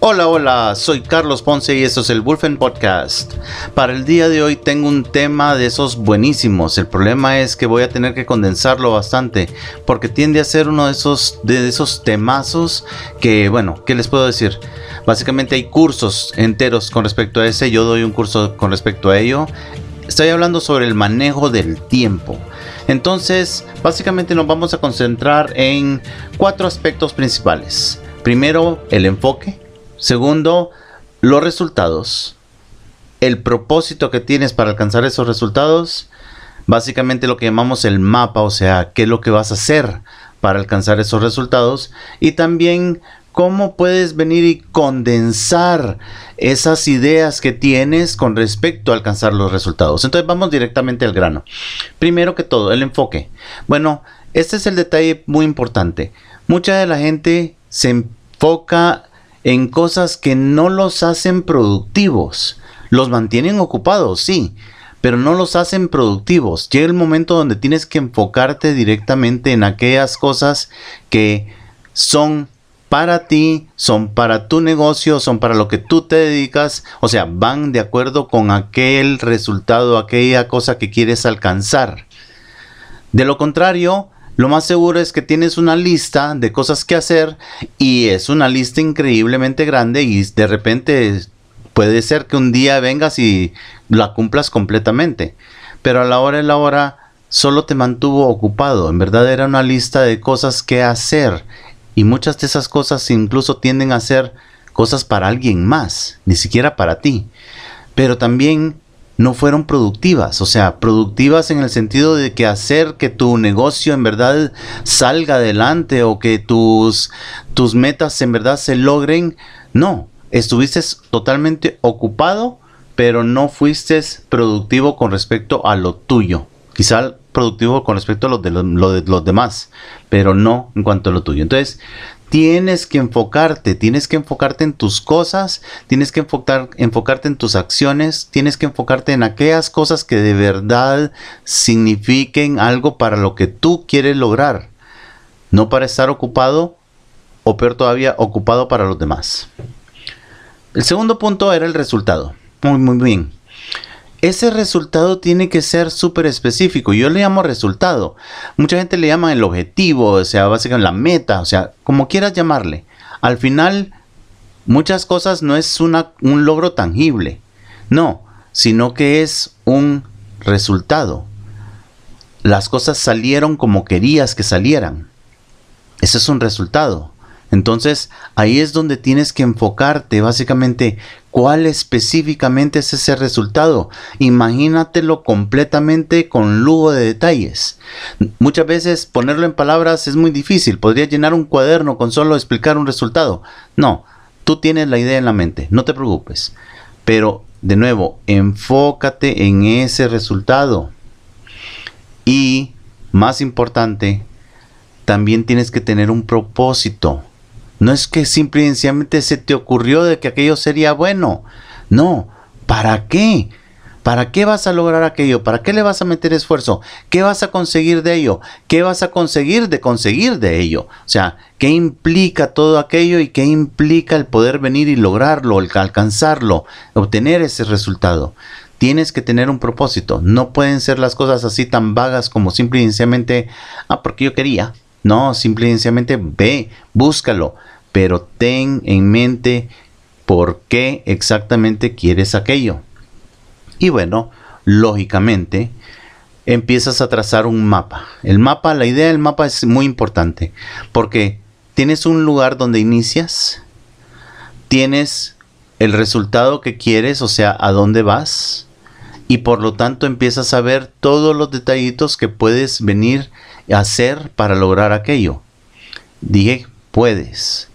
Hola, hola, soy Carlos Ponce y esto es el Wolfen Podcast. Para el día de hoy tengo un tema de esos buenísimos. El problema es que voy a tener que condensarlo bastante porque tiende a ser uno de esos, de esos temazos que, bueno, ¿qué les puedo decir? Básicamente hay cursos enteros con respecto a ese. Yo doy un curso con respecto a ello. Estoy hablando sobre el manejo del tiempo. Entonces, básicamente nos vamos a concentrar en cuatro aspectos principales. Primero, el enfoque Segundo, los resultados. El propósito que tienes para alcanzar esos resultados. Básicamente lo que llamamos el mapa, o sea, qué es lo que vas a hacer para alcanzar esos resultados. Y también cómo puedes venir y condensar esas ideas que tienes con respecto a alcanzar los resultados. Entonces vamos directamente al grano. Primero que todo, el enfoque. Bueno, este es el detalle muy importante. Mucha de la gente se enfoca en cosas que no los hacen productivos. Los mantienen ocupados, sí, pero no los hacen productivos. Llega el momento donde tienes que enfocarte directamente en aquellas cosas que son para ti, son para tu negocio, son para lo que tú te dedicas, o sea, van de acuerdo con aquel resultado, aquella cosa que quieres alcanzar. De lo contrario, lo más seguro es que tienes una lista de cosas que hacer y es una lista increíblemente grande y de repente puede ser que un día vengas y la cumplas completamente. Pero a la hora de la hora solo te mantuvo ocupado. En verdad era una lista de cosas que hacer. Y muchas de esas cosas incluso tienden a ser cosas para alguien más, ni siquiera para ti. Pero también no fueron productivas, o sea, productivas en el sentido de que hacer que tu negocio en verdad salga adelante o que tus, tus metas en verdad se logren, no, estuviste totalmente ocupado, pero no fuiste productivo con respecto a lo tuyo. Quizá productivo con respecto a lo de, lo de los demás, pero no en cuanto a lo tuyo. Entonces, tienes que enfocarte, tienes que enfocarte en tus cosas, tienes que enfocar, enfocarte en tus acciones, tienes que enfocarte en aquellas cosas que de verdad signifiquen algo para lo que tú quieres lograr, no para estar ocupado o peor todavía, ocupado para los demás. El segundo punto era el resultado. Muy, muy bien ese resultado tiene que ser súper específico. Yo le llamo resultado. Mucha gente le llama el objetivo, o sea, básicamente la meta, o sea, como quieras llamarle. Al final, muchas cosas no es una, un logro tangible. No, sino que es un resultado. Las cosas salieron como querías que salieran. Ese es un resultado. Entonces ahí es donde tienes que enfocarte básicamente cuál específicamente es ese resultado. Imagínatelo completamente con lujo de detalles. Muchas veces ponerlo en palabras es muy difícil. Podría llenar un cuaderno con solo explicar un resultado. No, tú tienes la idea en la mente, no te preocupes. Pero de nuevo, enfócate en ese resultado. Y más importante, también tienes que tener un propósito. No es que simplemente se te ocurrió de que aquello sería bueno. No, ¿para qué? ¿Para qué vas a lograr aquello? ¿Para qué le vas a meter esfuerzo? ¿Qué vas a conseguir de ello? ¿Qué vas a conseguir de conseguir de ello? O sea, ¿qué implica todo aquello y qué implica el poder venir y lograrlo, el alcanzarlo, obtener ese resultado? Tienes que tener un propósito. No pueden ser las cosas así tan vagas como simplemente, ah, porque yo quería. No, simplemente ve, búscalo, pero ten en mente por qué exactamente quieres aquello. Y bueno, lógicamente, empiezas a trazar un mapa. El mapa, la idea del mapa es muy importante porque tienes un lugar donde inicias, tienes el resultado que quieres, o sea, a dónde vas, y por lo tanto empiezas a ver todos los detallitos que puedes venir hacer para lograr aquello. Dije, puedes.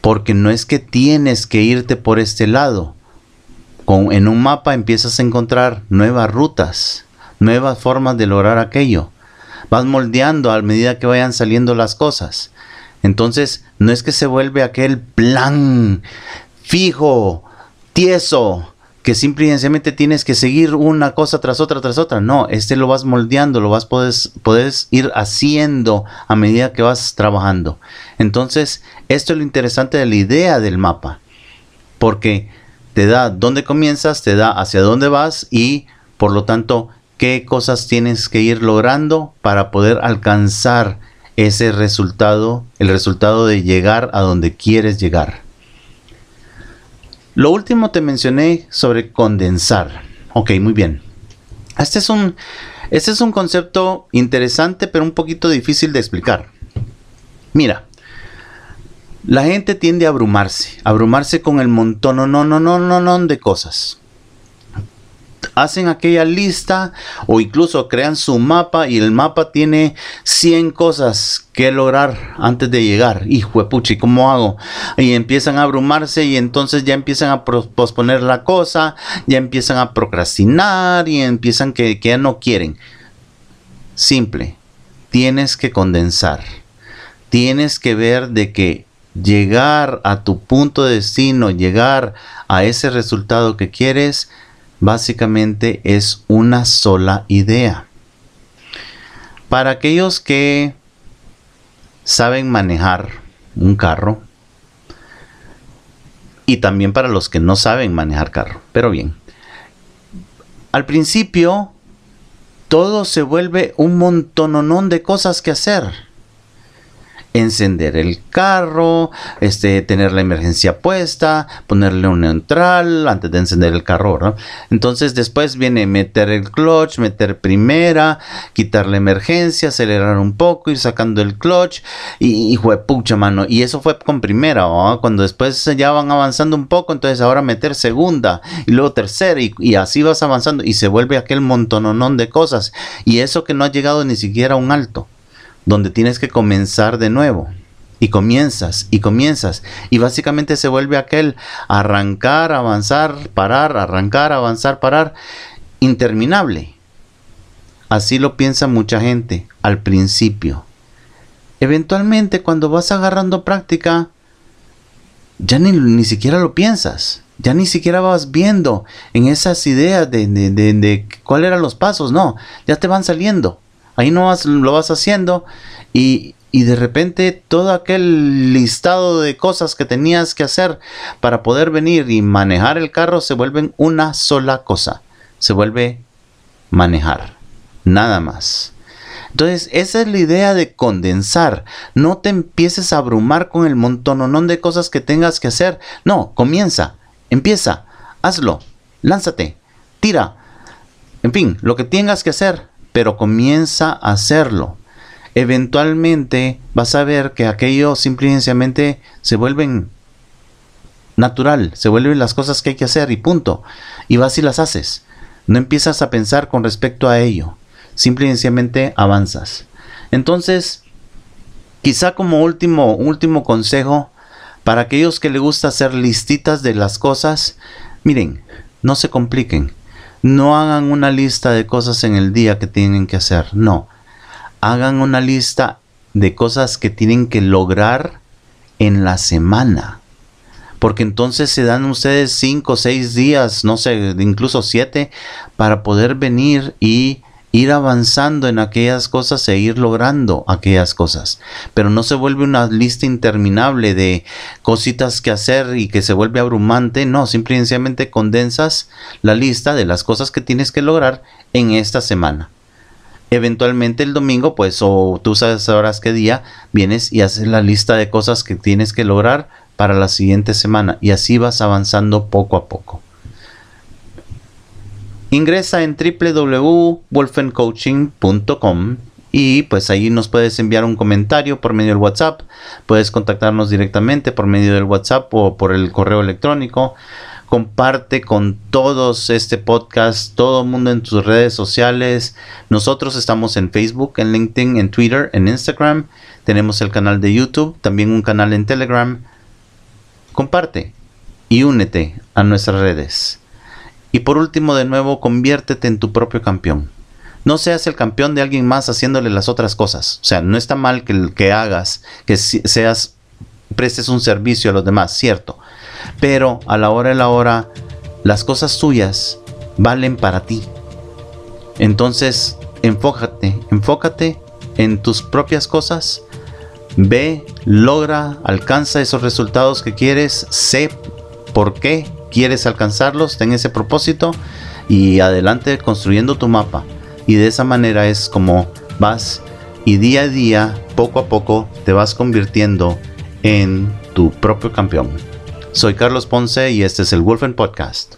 Porque no es que tienes que irte por este lado. Con, en un mapa empiezas a encontrar nuevas rutas, nuevas formas de lograr aquello. Vas moldeando a medida que vayan saliendo las cosas. Entonces, no es que se vuelve aquel plan fijo, tieso, que simple y sencillamente tienes que seguir una cosa tras otra tras otra. No, este lo vas moldeando, lo vas puedes, puedes ir haciendo a medida que vas trabajando. Entonces, esto es lo interesante de la idea del mapa, porque te da dónde comienzas, te da hacia dónde vas y por lo tanto qué cosas tienes que ir logrando para poder alcanzar ese resultado, el resultado de llegar a donde quieres llegar. Lo último te mencioné sobre condensar. Ok, muy bien. Este es un, este es un concepto interesante, pero un poquito difícil de explicar. Mira, la gente tiende a abrumarse, abrumarse con el montón, no, no, no, no, no, de cosas hacen aquella lista o incluso crean su mapa y el mapa tiene 100 cosas que lograr antes de llegar. Hijo de puchi, ¿cómo hago? Y empiezan a abrumarse y entonces ya empiezan a posponer la cosa, ya empiezan a procrastinar y empiezan que, que ya no quieren. Simple, tienes que condensar. Tienes que ver de que llegar a tu punto de destino, llegar a ese resultado que quieres, básicamente es una sola idea. Para aquellos que saben manejar un carro, y también para los que no saben manejar carro, pero bien. Al principio, todo se vuelve un montononón de cosas que hacer encender el carro, este, tener la emergencia puesta, ponerle un neutral antes de encender el carro. Entonces después viene meter el clutch, meter primera, quitar la emergencia, acelerar un poco, ir sacando el clutch y, y fue pucha mano. Y eso fue con primera, cuando después ya van avanzando un poco, entonces ahora meter segunda y luego tercera y, y así vas avanzando y se vuelve aquel montononón de cosas. Y eso que no ha llegado ni siquiera a un alto donde tienes que comenzar de nuevo. Y comienzas y comienzas. Y básicamente se vuelve aquel arrancar, avanzar, parar, arrancar, avanzar, parar. Interminable. Así lo piensa mucha gente al principio. Eventualmente cuando vas agarrando práctica, ya ni, ni siquiera lo piensas. Ya ni siquiera vas viendo en esas ideas de, de, de, de cuáles eran los pasos. No, ya te van saliendo. Ahí no vas, lo vas haciendo y, y de repente todo aquel listado de cosas que tenías que hacer para poder venir y manejar el carro se vuelven una sola cosa. Se vuelve manejar. Nada más. Entonces, esa es la idea de condensar. No te empieces a abrumar con el montononón de cosas que tengas que hacer. No, comienza, empieza, hazlo, lánzate, tira. En fin, lo que tengas que hacer, pero comienza a hacerlo. Eventualmente vas a ver que aquello simplemente se vuelven natural, se vuelven las cosas que hay que hacer y punto. Y vas y las haces. No empiezas a pensar con respecto a ello. Simplemente avanzas. Entonces, quizá como último, último consejo, para aquellos que les gusta hacer listitas de las cosas, miren, no se compliquen. No hagan una lista de cosas en el día que tienen que hacer, no. Hagan una lista de cosas que tienen que lograr en la semana. Porque entonces se dan ustedes cinco seis días, no sé, incluso siete, para poder venir y ir avanzando en aquellas cosas e ir logrando aquellas cosas. Pero no se vuelve una lista interminable de cositas que hacer y que se vuelve abrumante. No, simplemente condensas la lista de las cosas que tienes que lograr en esta semana. Eventualmente el domingo, pues, o tú sabes horas qué día, vienes y haces la lista de cosas que tienes que lograr para la siguiente semana. Y así vas avanzando poco a poco. Ingresa en www.wolfencoaching.com y pues ahí nos puedes enviar un comentario por medio del WhatsApp. Puedes contactarnos directamente por medio del WhatsApp o por el correo electrónico. Comparte con todos este podcast, todo el mundo en tus redes sociales. Nosotros estamos en Facebook, en LinkedIn, en Twitter, en Instagram. Tenemos el canal de YouTube, también un canal en Telegram. Comparte y únete a nuestras redes. Y por último, de nuevo, conviértete en tu propio campeón. No seas el campeón de alguien más haciéndole las otras cosas. O sea, no está mal que, que hagas, que seas, prestes un servicio a los demás, cierto. Pero a la hora de la hora, las cosas tuyas valen para ti. Entonces, enfócate, enfócate en tus propias cosas. Ve, logra, alcanza esos resultados que quieres, sé por qué quieres alcanzarlos, ten ese propósito y adelante construyendo tu mapa. Y de esa manera es como vas y día a día, poco a poco, te vas convirtiendo en tu propio campeón. Soy Carlos Ponce y este es el Wolfen Podcast.